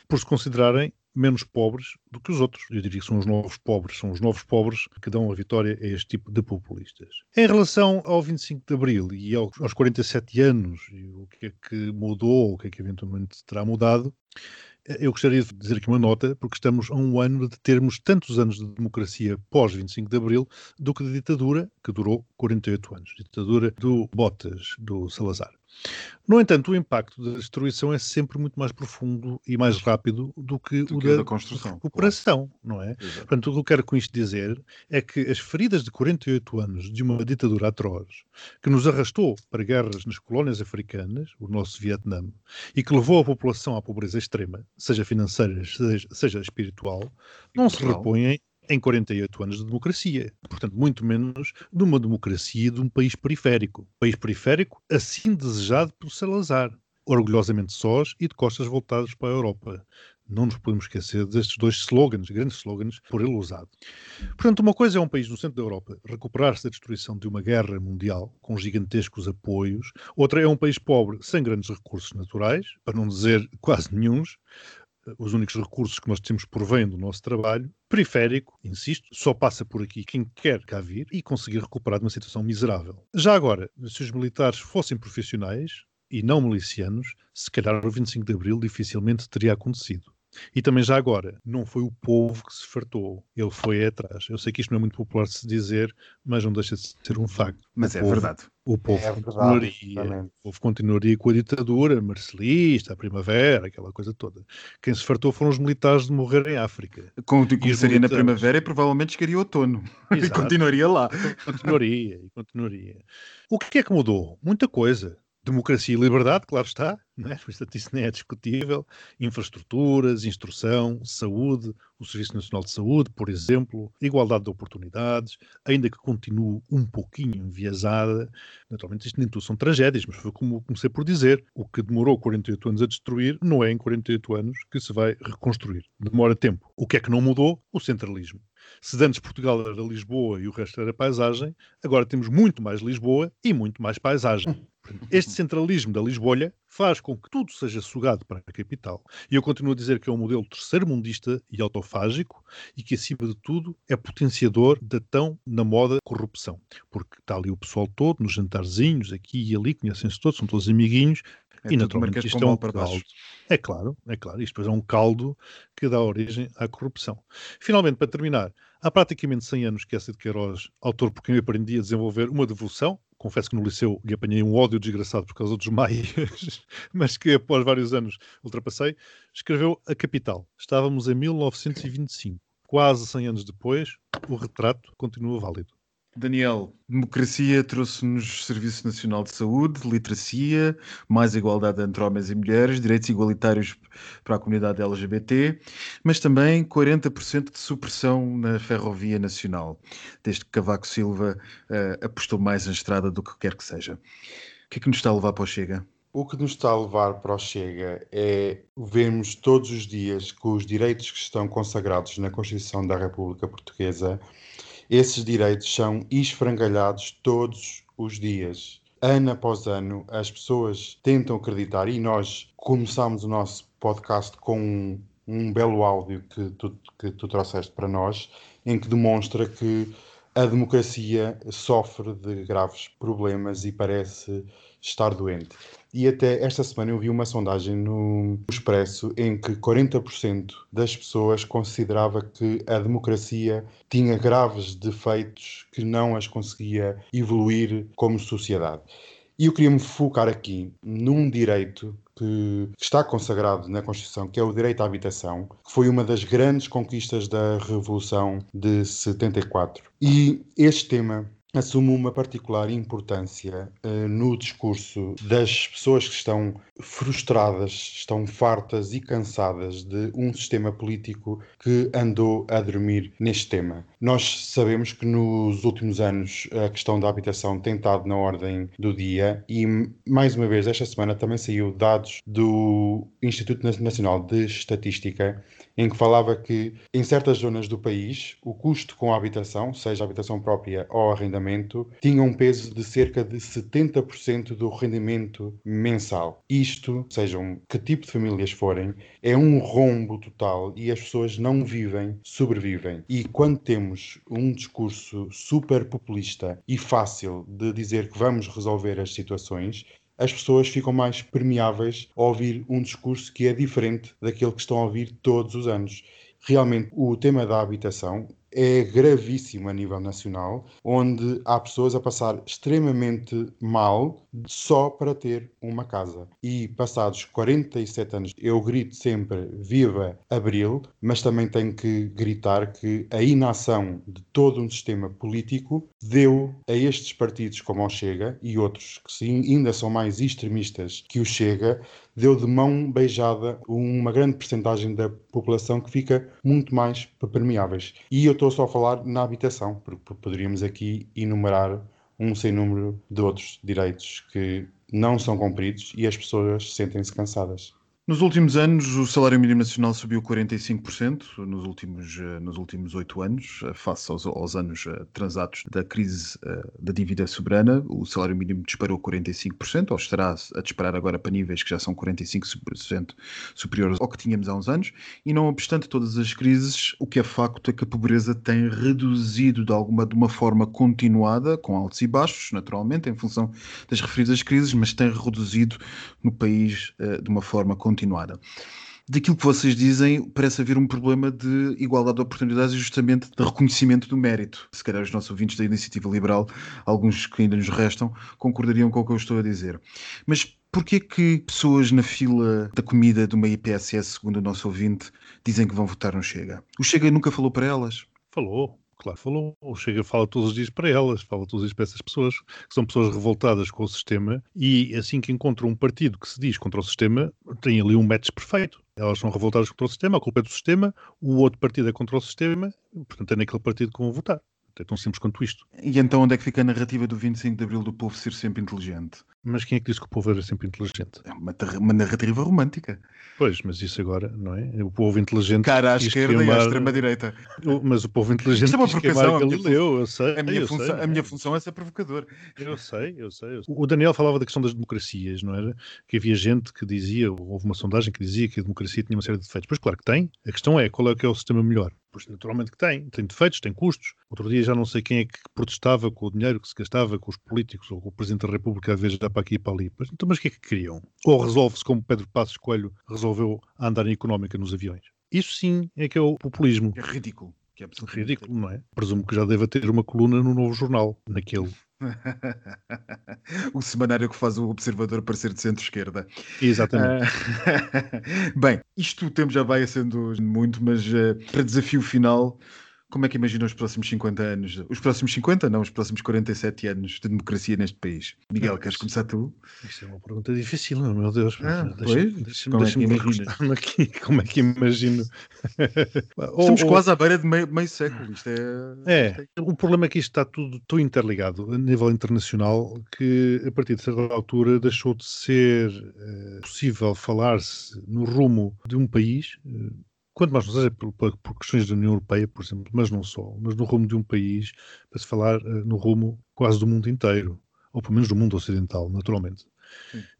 por se considerarem menos pobres do que os outros. Eu diria que são os novos pobres, são os novos pobres que dão a vitória a este tipo de populistas. Em relação ao 25 de Abril e aos 47 anos, e o que é que mudou, o que é que eventualmente terá mudado, eu gostaria de dizer aqui uma nota, porque estamos a um ano de termos tantos anos de democracia pós 25 de Abril do que de ditadura, que durou 48 anos. Ditadura do Botas, do Salazar. No entanto, o impacto da destruição é sempre muito mais profundo e mais rápido do que do o que da, da construção, recuperação, claro. não é? Exato. Portanto, o que eu quero com isto dizer é que as feridas de 48 anos de uma ditadura atroz, que nos arrastou para guerras nas colónias africanas, o nosso Vietnã, e que levou a população à pobreza extrema, seja financeira, seja, seja espiritual, não se repõem em 48 anos de democracia. Portanto, muito menos de uma democracia de um país periférico. País periférico assim desejado por Salazar, orgulhosamente sós e de costas voltadas para a Europa. Não nos podemos esquecer destes dois slogans, grandes slogans, por ele usado. Portanto, uma coisa é um país no centro da Europa recuperar-se da destruição de uma guerra mundial com gigantescos apoios, outra é um país pobre, sem grandes recursos naturais, para não dizer quase nenhums, os únicos recursos que nós temos por vem do nosso trabalho, periférico, insisto, só passa por aqui quem quer cá vir e conseguir recuperar de uma situação miserável. Já agora, se os militares fossem profissionais e não milicianos, se calhar o 25 de Abril dificilmente teria acontecido. E também já agora, não foi o povo que se fartou, ele foi atrás. Eu sei que isto não é muito popular de se dizer, mas não deixa de ser um facto. Mas o é povo, verdade. O povo, É verdade, continuaria, exatamente. o povo continuaria com a ditadura marcelista, a primavera, aquela coisa toda. Quem se fartou foram os militares de morrer em África. Com, começaria na militares. primavera e provavelmente chegaria ao outono. E Exato. continuaria lá. Continuaria e continuaria. O que é que mudou? Muita coisa. Democracia e liberdade, claro está, não é? Portanto, isso nem é discutível. Infraestruturas, instrução, saúde, o Serviço Nacional de Saúde, por exemplo, igualdade de oportunidades, ainda que continue um pouquinho enviesada. Naturalmente, isto nem tudo são tragédias, mas foi como comecei por dizer: o que demorou 48 anos a destruir, não é em 48 anos que se vai reconstruir. Demora tempo. O que é que não mudou? O centralismo. Se antes Portugal era Lisboa e o resto era paisagem, agora temos muito mais Lisboa e muito mais paisagem. Este centralismo da Lisbolha faz com que tudo seja sugado para a capital. E eu continuo a dizer que é um modelo terceiro-mundista e autofágico e que, acima de tudo, é potenciador da tão na moda corrupção. Porque está ali o pessoal todo, nos jantarzinhos, aqui e ali, conhecem-se todos, são todos amiguinhos, É e naturalmente isto é um para baixo. caldo. É claro, é claro. Isto depois é um caldo que dá origem à corrupção. Finalmente, para terminar, há praticamente 100 anos que essa de Queiroz, autor por quem eu aprendi a desenvolver uma devoção, confesso que no liceu lhe apanhei um ódio desgraçado por causa dos maias, mas que após vários anos ultrapassei, escreveu A Capital. Estávamos em 1925. Quase 100 anos depois, o retrato continua válido. Daniel, democracia trouxe-nos Serviço Nacional de Saúde, literacia, mais igualdade entre homens e mulheres, direitos igualitários para a comunidade LGBT, mas também 40% de supressão na ferrovia nacional, desde que Cavaco Silva eh, apostou mais na estrada do que quer que seja. O que é que nos está a levar para o Chega? O que nos está a levar para o Chega é vermos todos os dias que os direitos que estão consagrados na Constituição da República Portuguesa, esses direitos são esfrangalhados todos os dias. Ano após ano, as pessoas tentam acreditar e nós começámos o nosso podcast com um, um belo áudio que tu, que tu trouxeste para nós, em que demonstra que a democracia sofre de graves problemas e parece estar doente. E até esta semana eu vi uma sondagem no Expresso em que 40% das pessoas considerava que a democracia tinha graves defeitos que não as conseguia evoluir como sociedade. E eu queria me focar aqui num direito que está consagrado na Constituição, que é o direito à habitação, que foi uma das grandes conquistas da Revolução de 74. E este tema assume uma particular importância uh, no discurso das pessoas que estão frustradas, estão fartas e cansadas de um sistema político que andou a dormir neste tema. Nós sabemos que nos últimos anos a questão da habitação tem estado na ordem do dia e, mais uma vez, esta semana também saiu dados do Instituto Nacional de Estatística em que falava que em certas zonas do país o custo com a habitação, seja a habitação própria ou arrendamento, tinha um peso de cerca de 70% do rendimento mensal. Isto, sejam que tipo de famílias forem, é um rombo total e as pessoas não vivem, sobrevivem. E quando temos um discurso super populista e fácil de dizer que vamos resolver as situações, as pessoas ficam mais permeáveis a ouvir um discurso que é diferente daquele que estão a ouvir todos os anos. Realmente, o tema da habitação é gravíssimo a nível nacional, onde há pessoas a passar extremamente mal só para ter uma casa. E passados 47 anos, eu grito sempre Viva Abril, mas também tenho que gritar que a inação de todo um sistema político deu a estes partidos como o Chega e outros que sim, ainda são mais extremistas que o Chega, deu de mão beijada uma grande percentagem da população que fica muito mais permeáveis. E eu estou só a falar na habitação, porque poderíamos aqui enumerar um sem número de outros direitos que não são cumpridos e as pessoas sentem-se cansadas. Nos últimos anos, o salário mínimo nacional subiu 45% nos últimos, eh, nos últimos oito anos, eh, face aos, aos anos uh, transatos da crise da dívida soberana. O salário mínimo disparou 45%, ou estará a disparar agora para níveis que já são 45% superiores ao que tínhamos há uns anos. E não obstante todas as crises, o que é facto é que a pobreza tem reduzido de alguma de uma forma continuada, com altos e baixos, naturalmente, em função das referidas crises, mas tem reduzido no país de uma forma continuada continuada. Daquilo que vocês dizem, parece haver um problema de igualdade de oportunidades e justamente de reconhecimento do mérito. Se calhar os nossos ouvintes da Iniciativa Liberal, alguns que ainda nos restam, concordariam com o que eu estou a dizer. Mas porquê que pessoas na fila da comida de uma IPSS, segundo o nosso ouvinte, dizem que vão votar no Chega? O Chega nunca falou para elas? Falou claro, falou. O Chega fala todos os dias para elas, fala todos os dias para essas pessoas, que são pessoas revoltadas com o sistema e assim que encontram um partido que se diz contra o sistema, tem ali um match perfeito. Elas são revoltadas contra o sistema, a culpa é do sistema, o outro partido é contra o sistema, portanto é naquele partido que vão votar. É tão simples quanto isto. E então onde é que fica a narrativa do 25 de Abril do povo ser sempre inteligente? Mas quem é que disse que o povo era sempre inteligente? É uma, uma narrativa romântica. Pois, mas isso agora, não é? O povo inteligente. Cara à esquerda queimar... e à extrema-direita. Mas o povo inteligente. Isto é uma provocação. Galileu, eu sei. A minha, função, sei. a minha função é ser provocador. Eu sei, eu sei, eu sei. O Daniel falava da questão das democracias, não era? Que havia gente que dizia, houve uma sondagem que dizia que a democracia tinha uma série de defeitos. Pois claro que tem. A questão é qual é que é o sistema melhor. Pois naturalmente que tem. Tem defeitos, tem custos. Outro dia já não sei quem é que protestava com o dinheiro que se gastava com os políticos ou com o Presidente da República, às vezes dá para aqui e para ali. Mas, então, mas o que é que queriam? Ou resolve-se como Pedro Passos Coelho resolveu a andar em económica nos aviões? Isso sim é que é o populismo. É ridículo. Que é ridículo, não é? Presumo que já deva ter uma coluna no novo jornal, naquele o semanário que faz o observador parecer de centro-esquerda. Exatamente. Uh, bem, isto o tempo já vai sendo muito, mas uh, para desafio final, como é que imagina os próximos 50 anos? Os próximos 50, não, os próximos 47 anos de democracia neste país. Miguel, queres começar tu? Isto é uma pergunta difícil, meu Deus. Ah, deixa, deixa, como, deixa é me aqui, como é que imagino? Estamos ou, quase ou... à beira de meio, meio século. Isto é, é, é... o problema é que isto está tudo tão interligado a nível internacional que a partir de certa altura deixou de ser uh, possível falar-se no rumo de um país. Quanto mais não seja por, por, questões da União Europeia, por exemplo, mas não só, mas no rumo de um país, para se falar uh, no rumo quase do mundo inteiro, ou pelo menos do mundo ocidental, naturalmente.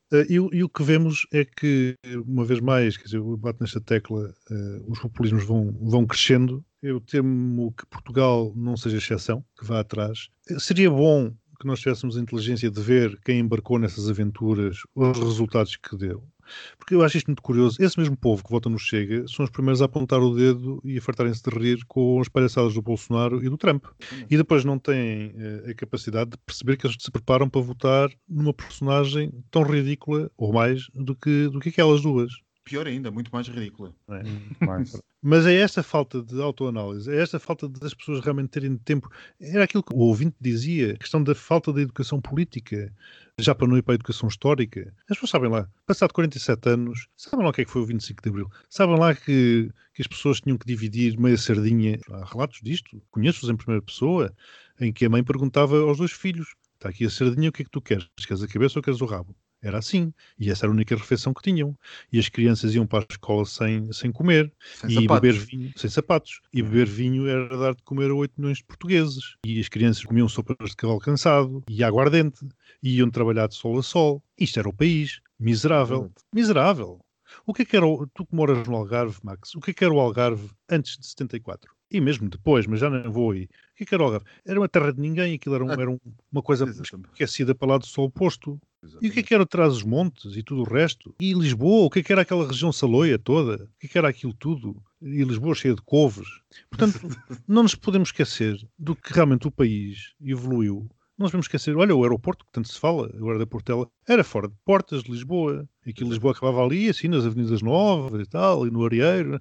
Uh, e, e, o que vemos é que, uma vez mais, quer dizer, eu bato nesta tecla, uh, os populismos vão, vão crescendo Eu temo que Portugal não seja exceção, que vá atrás. Seria bom que nós tivéssemos a inteligência de ver quem embarcou nessas aventuras, os resultados que deu. Porque eu acho isto muito curioso. Esse mesmo povo que vota no Chega são os primeiros a apontar o dedo e a fartarem-se de rir com as palhaçadas do Bolsonaro e do Trump. E depois não têm uh, a capacidade de perceber que eles se preparam para votar numa personagem tão ridícula, ou mais, do que, do que aquelas duas pior ainda, muito mais ridícula. É? Mas é esta falta de autoanálise, é esta falta das pessoas realmente terem tempo. Era aquilo que o ouvinte dizia, a questão da falta da educação política, já para não ir para a educação histórica. As pessoas sabem lá, passado 47 anos, sabem lá o que é que foi o 25 de Abril. Sabem lá que, que as pessoas tinham que dividir meia sardinha. Há relatos disto, conheço-os em primeira pessoa, em que a mãe perguntava aos dois filhos: está aqui a sardinha, o que é que tu queres? Queres a cabeça ou queres o rabo? Era assim. E essa era a única refeição que tinham. E as crianças iam para a escola sem, sem comer. Sem e sapatos. beber vinho, sem sapatos. E beber vinho era dar de comer a 8 milhões de portugueses. E as crianças comiam sopas de cavalo cansado e aguardente. E iam trabalhar de sol a sol. Isto era o país. Miserável. Miserável. O que é que era, o, tu que moras no Algarve, Max, o que é que era o Algarve antes de 74? E mesmo depois, mas já não vou aí. O que é que era o Algarve? Era uma terra de ninguém, aquilo era, um, era um, uma coisa Exatamente. esquecida para lá do sol oposto. E o que é que era atrás dos montes e tudo o resto? E Lisboa, o que é que era aquela região saloia toda? O que é que era aquilo tudo? E Lisboa cheia de couves. Portanto, não nos podemos esquecer do que realmente o país evoluiu. Não nos podemos esquecer, olha, o aeroporto, que tanto se fala, agora da Portela, era fora de portas de Lisboa. E que Lisboa acabava ali, assim, nas Avenidas Novas e tal, e no Arieiro.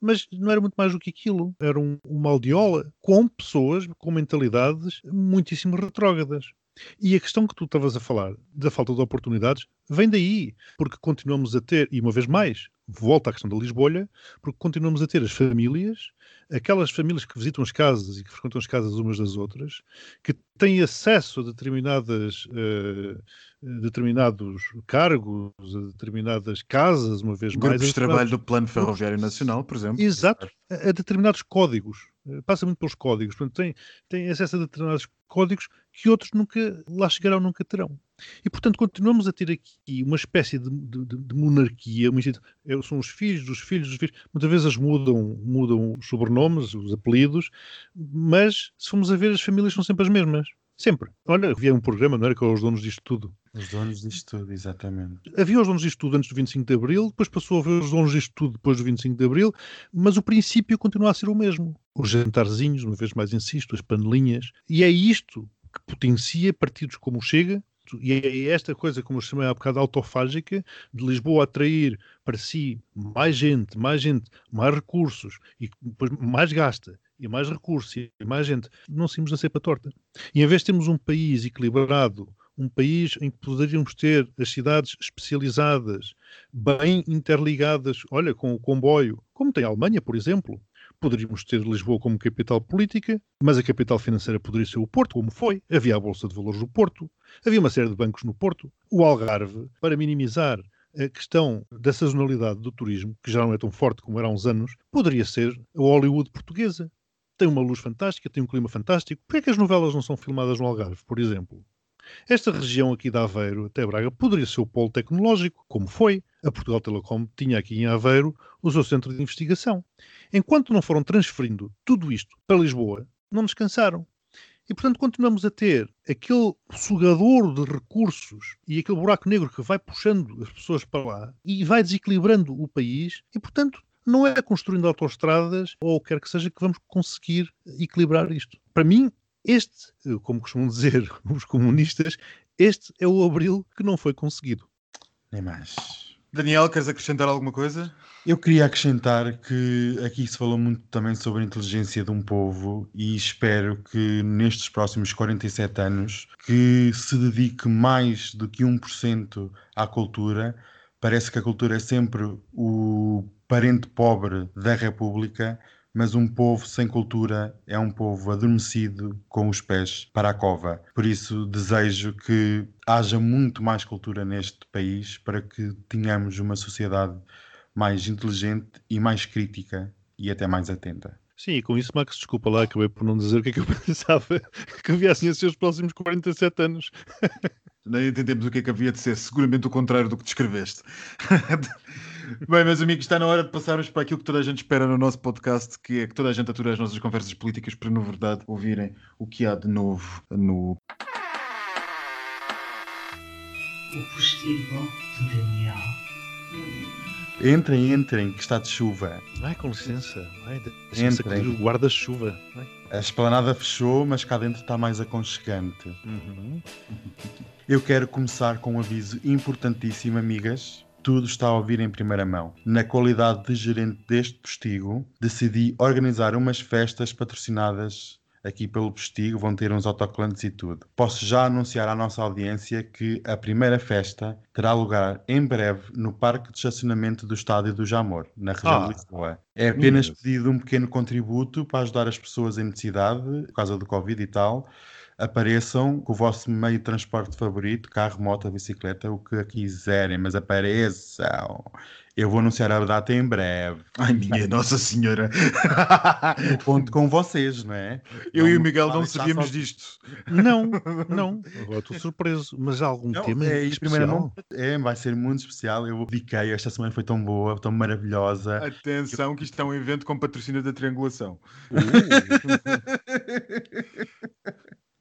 Mas não era muito mais do que aquilo. Era um, uma aldeola com pessoas com mentalidades muitíssimo retrógradas. E a questão que tu estavas a falar, da falta de oportunidades, vem daí, porque continuamos a ter, e uma vez mais, volta à questão da Lisboa, porque continuamos a ter as famílias, aquelas famílias que visitam as casas e que frequentam as casas umas das outras, que têm acesso a determinadas, uh, determinados cargos, a determinadas casas, uma vez Grupos mais. de trabalho do Plano Ferroviário Nacional, por exemplo. Exato, a, a determinados códigos. Passa muito pelos códigos. Portanto, tem, tem acesso a determinados códigos que outros nunca lá chegarão, nunca terão. E, portanto, continuamos a ter aqui uma espécie de, de, de monarquia. Uma, são os filhos dos filhos dos filhos. Muitas vezes mudam, mudam os sobrenomes, os apelidos, mas se formos a ver, as famílias são sempre as mesmas. Sempre. Olha, havia um programa, não era? Com os donos disto tudo. Os donos disto tudo, exatamente. Havia os donos disto tudo antes do 25 de Abril, depois passou a haver os donos disto tudo depois do 25 de Abril, mas o princípio continua a ser o mesmo. Os jantarzinhos, uma vez mais insisto, as panelinhas. E é isto que potencia partidos como o Chega, e é esta coisa, como eu chamei há bocado, autofágica, de Lisboa atrair para si mais gente, mais gente, mais recursos, e depois mais gasta, e mais recursos, e mais gente, não saímos da cepa torta. E em vez de termos um país equilibrado, um país em que poderíamos ter as cidades especializadas, bem interligadas, olha, com o comboio, como tem a Alemanha, por exemplo. Poderíamos ter Lisboa como capital política, mas a capital financeira poderia ser o Porto, como foi. Havia a Bolsa de Valores do Porto, havia uma série de bancos no Porto. O Algarve, para minimizar a questão da sazonalidade do turismo, que já não é tão forte como era há uns anos, poderia ser a Hollywood portuguesa. Tem uma luz fantástica, tem um clima fantástico. Por que é que as novelas não são filmadas no Algarve, por exemplo? Esta região aqui de Aveiro até Braga poderia ser o polo tecnológico, como foi. A Portugal Telecom tinha aqui em Aveiro o seu centro de investigação. Enquanto não foram transferindo tudo isto para Lisboa, não descansaram. E, portanto, continuamos a ter aquele sugador de recursos e aquele buraco negro que vai puxando as pessoas para lá e vai desequilibrando o país. E, portanto, não é construindo autoestradas ou quer que seja que vamos conseguir equilibrar isto. Para mim, este, como costumam dizer os comunistas, este é o abril que não foi conseguido. Nem mais. Daniel, queres acrescentar alguma coisa? Eu queria acrescentar que aqui se falou muito também sobre a inteligência de um povo e espero que nestes próximos 47 anos que se dedique mais do que 1% à cultura. Parece que a cultura é sempre o parente pobre da República, mas um povo sem cultura é um povo adormecido com os pés para a cova. Por isso desejo que haja muito mais cultura neste país para que tenhamos uma sociedade mais inteligente e mais crítica e até mais atenta. Sim, e com isso, Max, desculpa lá, acabei por não dizer o que é que eu pensava que viessem a ser os próximos 47 anos. Nem entendemos o que é que havia de ser, seguramente o contrário do que descreveste. Bem, meus amigos, está na hora de passarmos para aquilo que toda a gente espera no nosso podcast, que é que toda a gente ature as nossas conversas políticas para, na verdade, ouvirem o que há de novo no. O postigo de Daniel. Entrem, entrem, que está de chuva. Ai, com licença. Ai, o guarda-chuva. A esplanada fechou, mas cá dentro está mais aconchegante. Uhum. Eu quero começar com um aviso importantíssimo, amigas. Tudo está a ouvir em primeira mão. Na qualidade de gerente deste postigo, decidi organizar umas festas patrocinadas aqui pelo Postigo, vão ter uns autocolantes e tudo. Posso já anunciar à nossa audiência que a primeira festa terá lugar em breve no Parque de Estacionamento do Estádio do Jamor, na região Ah. de Lisboa. É apenas pedido um pequeno contributo para ajudar as pessoas em necessidade, por causa do Covid e tal. Apareçam com o vosso meio de transporte favorito, carro, moto, bicicleta, o que quiserem, mas apareçam. Eu vou anunciar a data em breve. Ai, minha Nossa Senhora! Eu conto com vocês, não é? Eu e o Não Miguel não sabíamos só- disto. Não, não. Agora estou surpreso. Mas há algum Não, tema é, em especial? primeira mão, é, vai ser muito especial. Eu dediquei, esta semana foi tão boa, tão maravilhosa. Atenção, que isto é um evento com patrocínio da triangulação.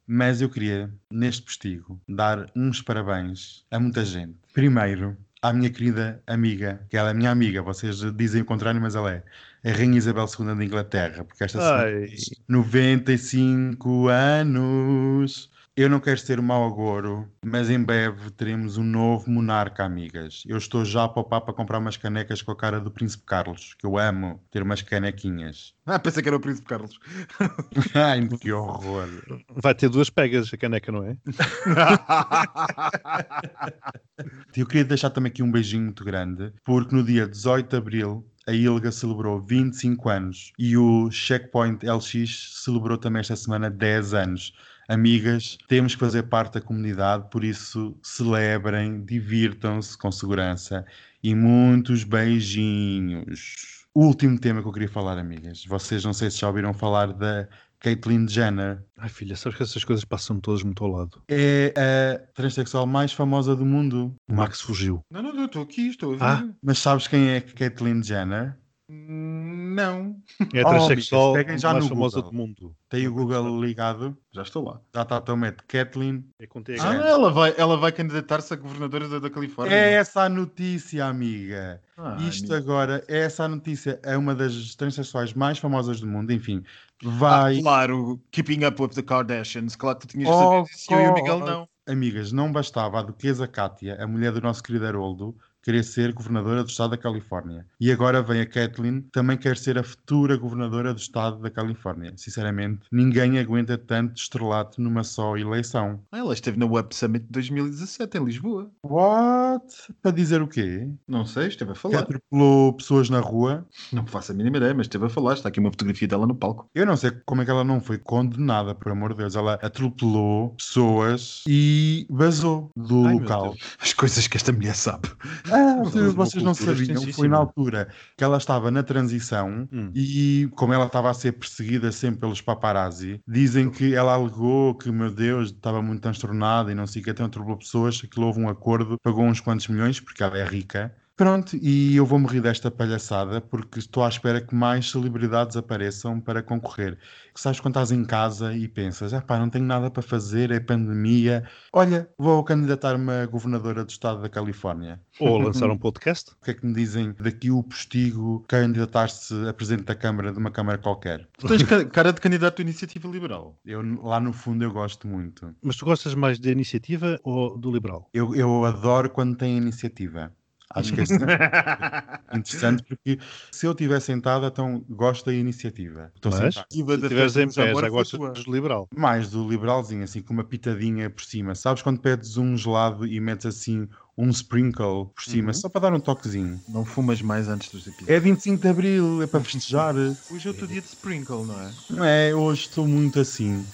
Mas eu queria, neste postigo, dar uns parabéns a muita gente. Primeiro, à minha querida amiga, que ela é minha amiga, vocês dizem o contrário, mas ela é a Rainha Isabel II de Inglaterra, porque esta semana Ai, 95 anos. Eu não quero ser mau agouro, mas em breve teremos um novo monarca, amigas. Eu estou já a poupar para comprar umas canecas com a cara do Príncipe Carlos, que eu amo ter umas canequinhas. Ah, pensei que era o Príncipe Carlos. Ai, que horror. vai ter duas pegas a caneca, não é? Eu queria deixar também aqui um beijinho muito grande, porque no dia 18 de Abril a ILGA celebrou 25 anos e o Checkpoint LX celebrou também esta semana 10 anos. Amigas, temos que fazer parte da comunidade, por isso celebrem, divirtam-se com segurança e muitos beijinhos. O último tema que eu queria falar, amigas, vocês não sei se já ouviram falar da Caitlyn Jenner. Ai, filha, sabes que essas coisas passam todas muito ao lado. É a transexual mais famosa do mundo. O Max fugiu. Não, não, não, estou aqui, estou a ver. Ah. Mas sabes quem é Caitlyn Jenner? Não, É a Oh, transexual peguem já mais no famosa Google. do mundo. Tem o Google ligado. já estou lá. Já está atualmente Kathleen. É com TH. Ah, ela vai, ela vai candidatar-se a governadora da, da Califórnia. É essa a notícia, amiga. Ah, Isto amigo. agora, é essa a notícia. É uma das transexuais mais famosas do mundo. Enfim, Ah, vai. claro, Keeping Up with the Kardashians. Claro que tu tinhas que Oh, saber disso. Eu e o Miguel oh, não. Amigas, não bastava a duquesa Kátia, a mulher do nosso querido Haroldo, querer ser governadora do estado da Califórnia. E agora vem a Kathleen, também quer ser a futura governadora do estado da Califórnia. Sinceramente, ninguém aguenta tanto estrelato numa só eleição. Ah, Ela esteve na Web Summit de 2017 em Lisboa. What? Para dizer o quê? Não sei, esteve a Que falar. atropelou pessoas na rua? Não faço a mínima ideia, mas esteve a falar. Está aqui uma fotografia dela no palco. Eu não sei como é que ela não foi condenada, por amor de Deus. Ela atropelou pessoas e vazou do Ai, local. As coisas que esta mulher sabe. Ah, vocês, uma vocês não sabiam, foi na altura que ela estava na transição Hum. e como ela estava a ser perseguida sempre pelos paparazzi, dizem que ela alegou que, meu Deus, estava muito transtornada e não sei o que, até atropelou pessoas, que houve um acordo, pagou uns quantos milhões, porque ela é rica. Pronto, e eu vou morrer desta palhaçada porque estou à espera que mais celebridades apareçam para concorrer. Sabes quando estás em casa e pensas, ah pá, não tenho nada para fazer, é pandemia. Olha, vou candidatar-me a governadora do estado da Califórnia. Ou lançar um podcast. O que é que me dizem daqui o postigo candidatar-se a presidente da Câmara de uma Câmara qualquer? Tu tens ca- cara de candidato à Iniciativa Liberal. Eu, lá no fundo, eu gosto muito. Mas tu gostas mais da iniciativa ou do liberal? Eu, eu adoro quando tem iniciativa. Acho que é interessante porque se eu estiver sentado, então gosto da iniciativa. Estou Mas? sentado. Se estiveres em pé, dos já amores foi gostas tua. do liberal. Mais do liberalzinho, assim, com uma pitadinha por cima. Sabes quando pedes um gelado e metes assim um sprinkle por cima, Uhum. só para dar um toquezinho? Não fumas mais antes dos episódios. É 25 de Abril, é para festejar. Hoje é o teu dia de sprinkle, não é? Não é, hoje estou muito assim,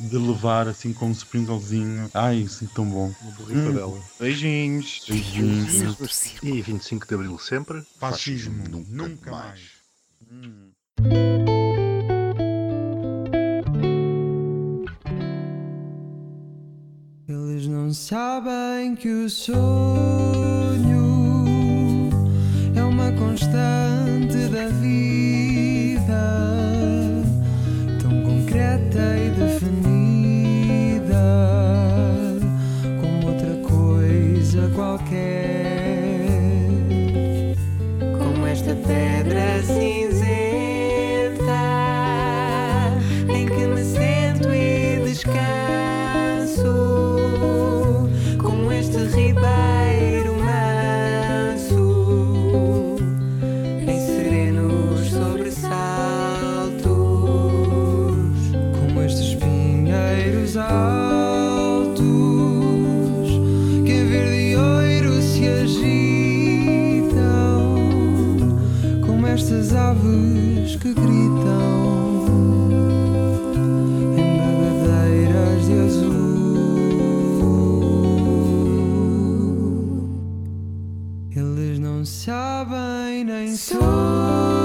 de levar assim com um sprinklezinho. Ai, assim tão bom. Uma Hum. dela. Beijinhos. Beijinhos. Beijinhos. E 25 de Abril sempre. Fascismo, nunca mais. Hum. Não sabem que o sonho é uma constante. estas aves que gritam em bebedeiras de azul. Eles não sabem nem sou.